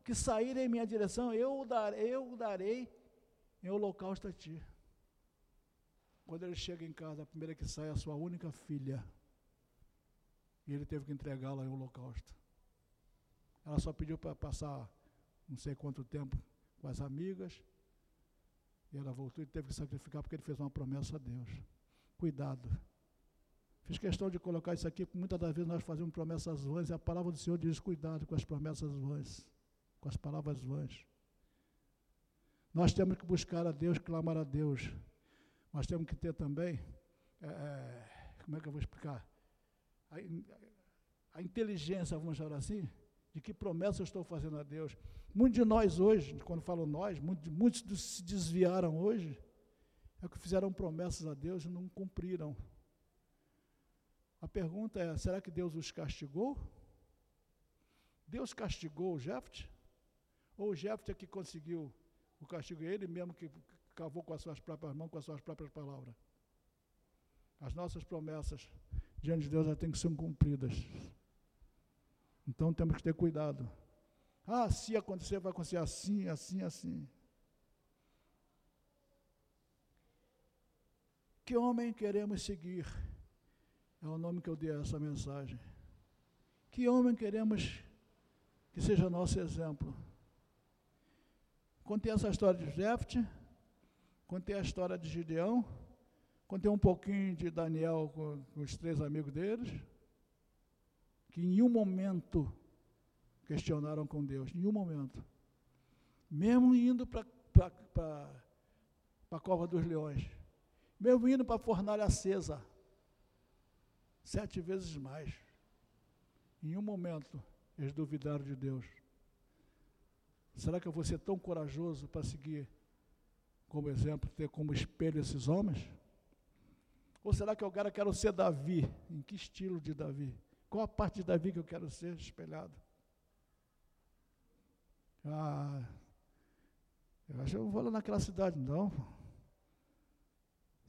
que sair em minha direção, eu darei, eu darei em holocausto a ti. Quando ele chega em casa, a primeira que sai é a sua única filha. E ele teve que entregá-la em holocausto. Ela só pediu para passar não sei quanto tempo com as amigas. E ela voltou e teve que sacrificar porque ele fez uma promessa a Deus. Cuidado. Fiz questão de colocar isso aqui, porque muitas das vezes nós fazemos promessas vãs e a palavra do Senhor diz: cuidado com as promessas vãs, com as palavras vãs. Nós temos que buscar a Deus, clamar a Deus. Nós temos que ter também, é, é, como é que eu vou explicar? A, a inteligência, vamos chamar assim, de que promessa eu estou fazendo a Deus. Muitos de nós hoje, quando falo nós, muitos, muitos se desviaram hoje, é que fizeram promessas a Deus e não cumpriram. A pergunta é: será que Deus os castigou? Deus castigou o Jefte? Ou o Jefte é que conseguiu o castigo? Ele mesmo que cavou com as suas próprias mãos, com as suas próprias palavras. As nossas promessas diante de Deus já têm que ser cumpridas. Então temos que ter cuidado. Ah, se acontecer, vai acontecer assim, assim, assim. Que homem queremos seguir? É o nome que eu dei a essa mensagem. Que homem queremos que seja nosso exemplo? Contei essa história de Jefte, contei a história de Gideão, contei um pouquinho de Daniel com, com os três amigos deles, que em nenhum momento questionaram com Deus, em nenhum momento. Mesmo indo para a cova dos leões, mesmo indo para a fornalha acesa, sete vezes mais. em um momento, eles duvidaram de Deus. Será que eu vou ser tão corajoso para seguir como exemplo, ter como espelho esses homens? Ou será que eu quero ser Davi? Em que estilo de Davi? Qual a parte de Davi que eu quero ser espelhado? Ah, eu acho que eu vou lá naquela cidade, não.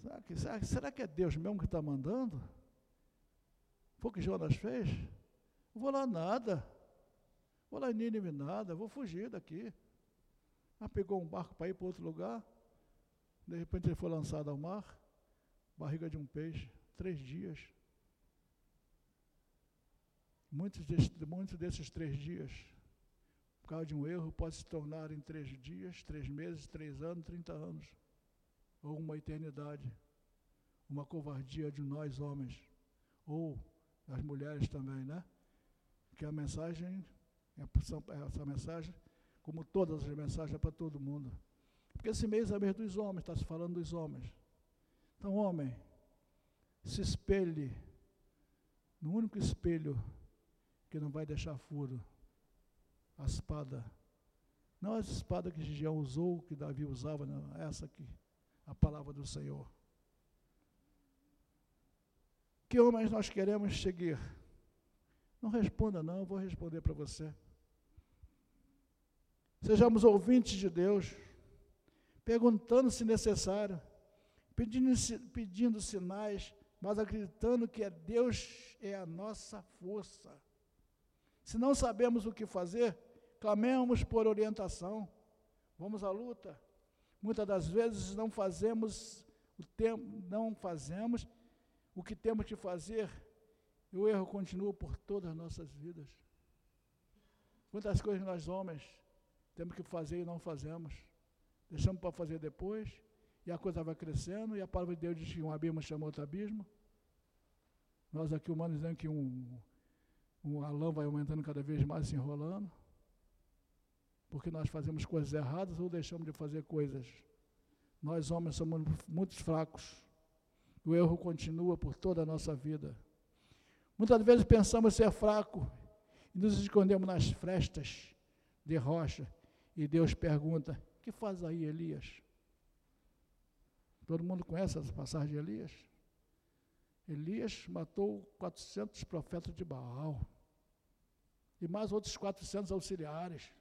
Será que, será, será que é Deus mesmo que está mandando? Foi o que Jonas fez? Não vou lá nada. Vou lá em Nínive nada, vou fugir daqui. Ah, pegou um barco para ir para outro lugar. De repente ele foi lançado ao mar, barriga de um peixe, três dias. Muitos desses, muitos desses três dias, por causa de um erro, pode se tornar em três dias, três meses, três anos, trinta anos ou uma eternidade, uma covardia de nós homens, ou das mulheres também, né? Que a mensagem, essa mensagem, como todas as mensagens, é para todo mundo. Porque esse mês é mês dos homens, está se falando dos homens. Então, homem, se espelhe no único espelho que não vai deixar furo, a espada. Não a espada que Gideão usou, que Davi usava, não, essa aqui a palavra do Senhor. Que homens nós queremos seguir? Não responda, não, eu vou responder para você. Sejamos ouvintes de Deus, perguntando se necessário, pedindo, pedindo sinais, mas acreditando que é Deus é a nossa força. Se não sabemos o que fazer, clamemos por orientação. Vamos à luta. Muitas das vezes não fazemos o tempo, não fazemos o que temos que fazer, e o erro continua por todas as nossas vidas. Quantas coisas nós homens temos que fazer e não fazemos. Deixamos para fazer depois, e a coisa vai crescendo, e a palavra de Deus diz que um abismo chama outro abismo. Nós aqui humanos dizemos que um, um vai aumentando cada vez mais, se enrolando porque nós fazemos coisas erradas ou deixamos de fazer coisas. Nós, homens, somos muito fracos. O erro continua por toda a nossa vida. Muitas vezes pensamos ser fraco e nos escondemos nas frestas de rocha. E Deus pergunta: que faz aí, Elias? Todo mundo conhece essa passagem de Elias? Elias matou 400 profetas de Baal e mais outros 400 auxiliares.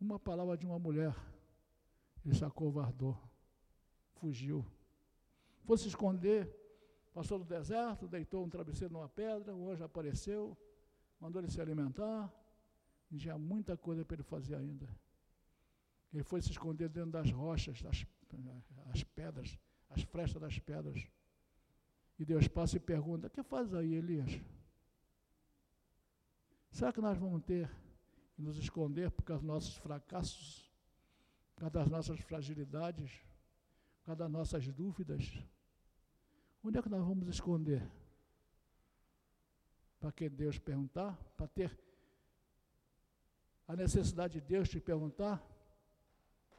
Uma palavra de uma mulher, ele se acovardou, fugiu. Foi se esconder, passou no deserto, deitou um travesseiro numa pedra, o anjo apareceu, mandou ele se alimentar, e tinha muita coisa para ele fazer ainda. Ele foi se esconder dentro das rochas, das as pedras, as frestas das pedras. E Deus passa e pergunta: O que faz aí, Elias? Será que nós vamos ter e nos esconder por causa dos nossos fracassos, por causa das nossas fragilidades, por causa das nossas dúvidas. Onde é que nós vamos esconder? Para que Deus perguntar? Para ter a necessidade de Deus te perguntar?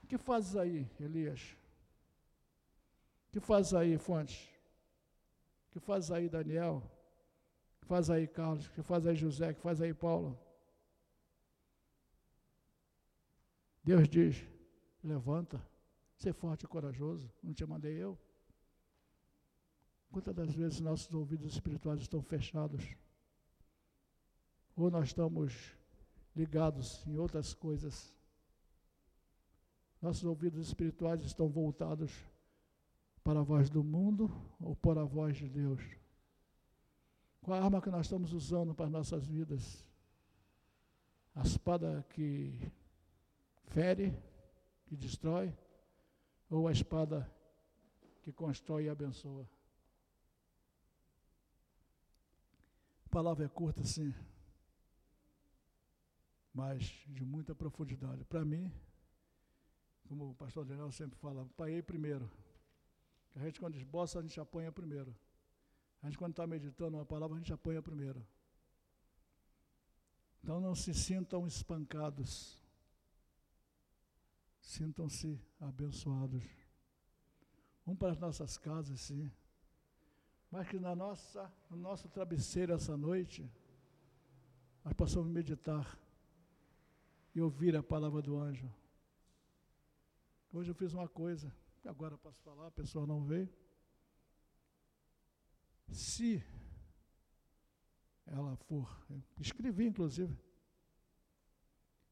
O que fazes aí, Elias? O que faz aí, Fontes? O que faz aí, Daniel? O que faz aí, Carlos? O que faz aí, José? O que faz aí, Paulo? Deus diz: levanta, ser forte e corajoso, não te mandei eu. Quantas das vezes nossos ouvidos espirituais estão fechados? Ou nós estamos ligados em outras coisas? Nossos ouvidos espirituais estão voltados para a voz do mundo ou para a voz de Deus? Qual a arma que nós estamos usando para as nossas vidas? A espada que fere, que destrói, ou a espada que constrói e abençoa. A palavra é curta, sim, mas de muita profundidade. Para mim, como o pastor Daniel sempre fala, apanhei primeiro. A gente, quando esboça, a gente apanha primeiro. A gente, quando está meditando uma palavra, a gente apanha primeiro. Então, não se sintam espancados. Sintam-se abençoados. Vamos para as nossas casas, sim. mas que na nossa, no nosso travesseiro essa noite, nós possamos meditar e ouvir a palavra do anjo. Hoje eu fiz uma coisa, agora posso falar, a pessoa não veio. Se ela for, escrevi inclusive,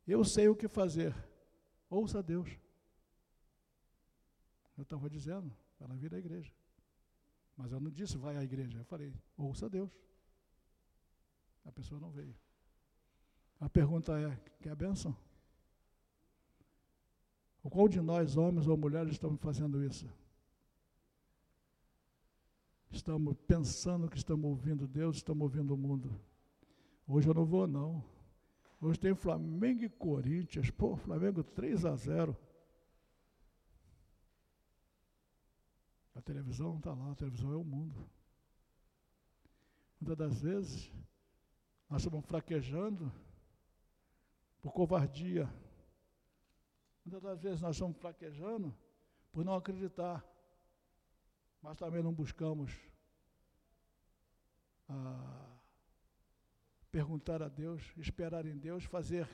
eu sei o que fazer, ouça Deus. Eu estava dizendo, ela vir à igreja. Mas eu não disse vai à igreja, eu falei, ouça Deus. A pessoa não veio. A pergunta é: quer a bênção? O qual de nós, homens ou mulheres, estamos fazendo isso? Estamos pensando que estamos ouvindo Deus, estamos ouvindo o mundo. Hoje eu não vou, não. Hoje tem Flamengo e Corinthians. Pô, Flamengo 3 a 0. A televisão está lá, a televisão é o mundo. Muitas das vezes, nós estamos fraquejando por covardia. Muitas das vezes nós estamos fraquejando por não acreditar, mas também não buscamos ah, perguntar a Deus, esperar em Deus, fazer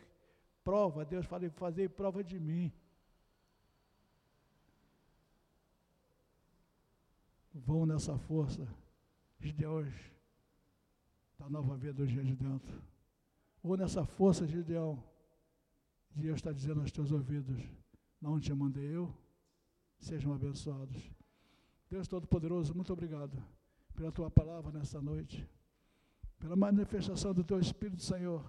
prova. Deus fala, fazer prova de mim. Vão nessa força, Gideões, da nova vida do dia de dentro. Vão nessa força, Gideão Deus está dizendo aos teus ouvidos: Não te mandei eu, sejam abençoados. Deus Todo-Poderoso, muito obrigado pela tua palavra nessa noite, pela manifestação do teu Espírito, Senhor,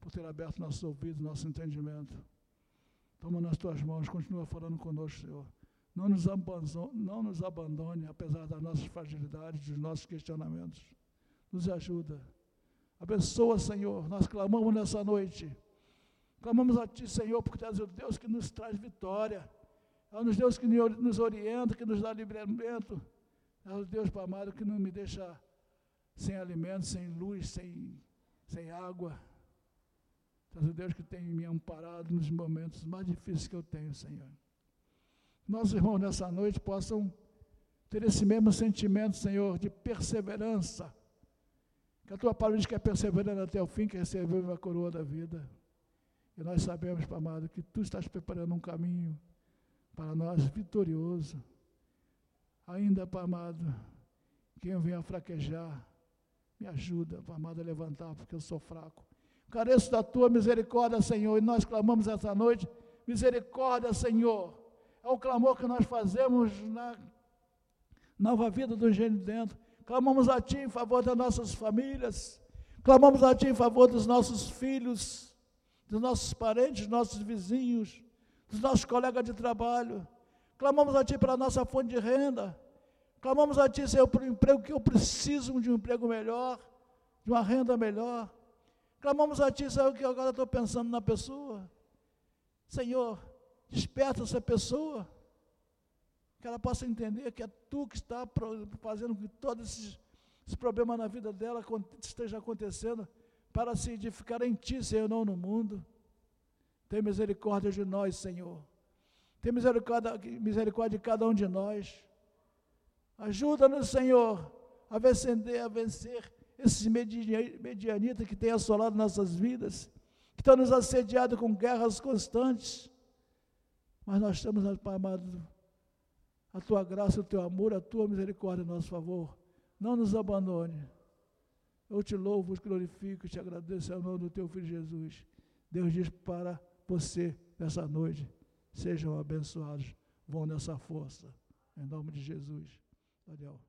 por ter aberto nossos ouvidos, nosso entendimento. Toma nas tuas mãos, continua falando conosco, Senhor. Não nos, abandone, não nos abandone, apesar das nossas fragilidades, dos nossos questionamentos. Nos ajuda. Abençoa, Senhor. Nós clamamos nessa noite Clamamos a Ti, Senhor, porque Tu és o Deus que nos traz vitória. É o Deus que nos orienta, que nos dá livramento. É o Deus, amado, que não me deixa sem alimento, sem luz, sem, sem água. Tu és o Deus que tem me amparado nos momentos mais difíceis que eu tenho, Senhor. Nossos irmãos nessa noite possam ter esse mesmo sentimento, Senhor, de perseverança. Que a tua palavra diz que é perseverando até o fim, que recebeu a coroa da vida. E nós sabemos, amado, que Tu estás preparando um caminho para nós vitorioso. Ainda, amado, quem venha fraquejar, me ajuda, amado, a levantar, porque eu sou fraco. Careço da Tua misericórdia, Senhor, e nós clamamos essa noite, misericórdia, Senhor. É o clamor que nós fazemos na nova vida do gênio dentro. Clamamos a Ti em favor das nossas famílias, clamamos a Ti em favor dos nossos filhos, dos nossos parentes, dos nossos vizinhos, dos nossos colegas de trabalho. Clamamos a Ti para a nossa fonte de renda. Clamamos a Ti, Senhor, um emprego que eu preciso de um emprego melhor, de uma renda melhor. Clamamos a Ti, Senhor, que agora estou pensando na pessoa. Senhor, desperta essa pessoa, que ela possa entender que é Tu que está fazendo com que todo esse, esse problema na vida dela esteja acontecendo para se edificar em Ti, Senhor, não no mundo. Tem misericórdia de nós, Senhor. Tem misericórdia, misericórdia de cada um de nós. Ajuda-nos, Senhor, a vencer, a vencer esses medianitas que têm assolado nossas vidas, que estão nos assediando com guerras constantes. Mas nós estamos, Pai amado, a tua graça, o teu amor, a tua misericórdia a nosso favor. Não nos abandone. Eu te louvo, te glorifico, te agradeço em nome do teu filho Jesus. Deus diz para você nessa noite: sejam abençoados, vão nessa força. Em nome de Jesus. Daniel.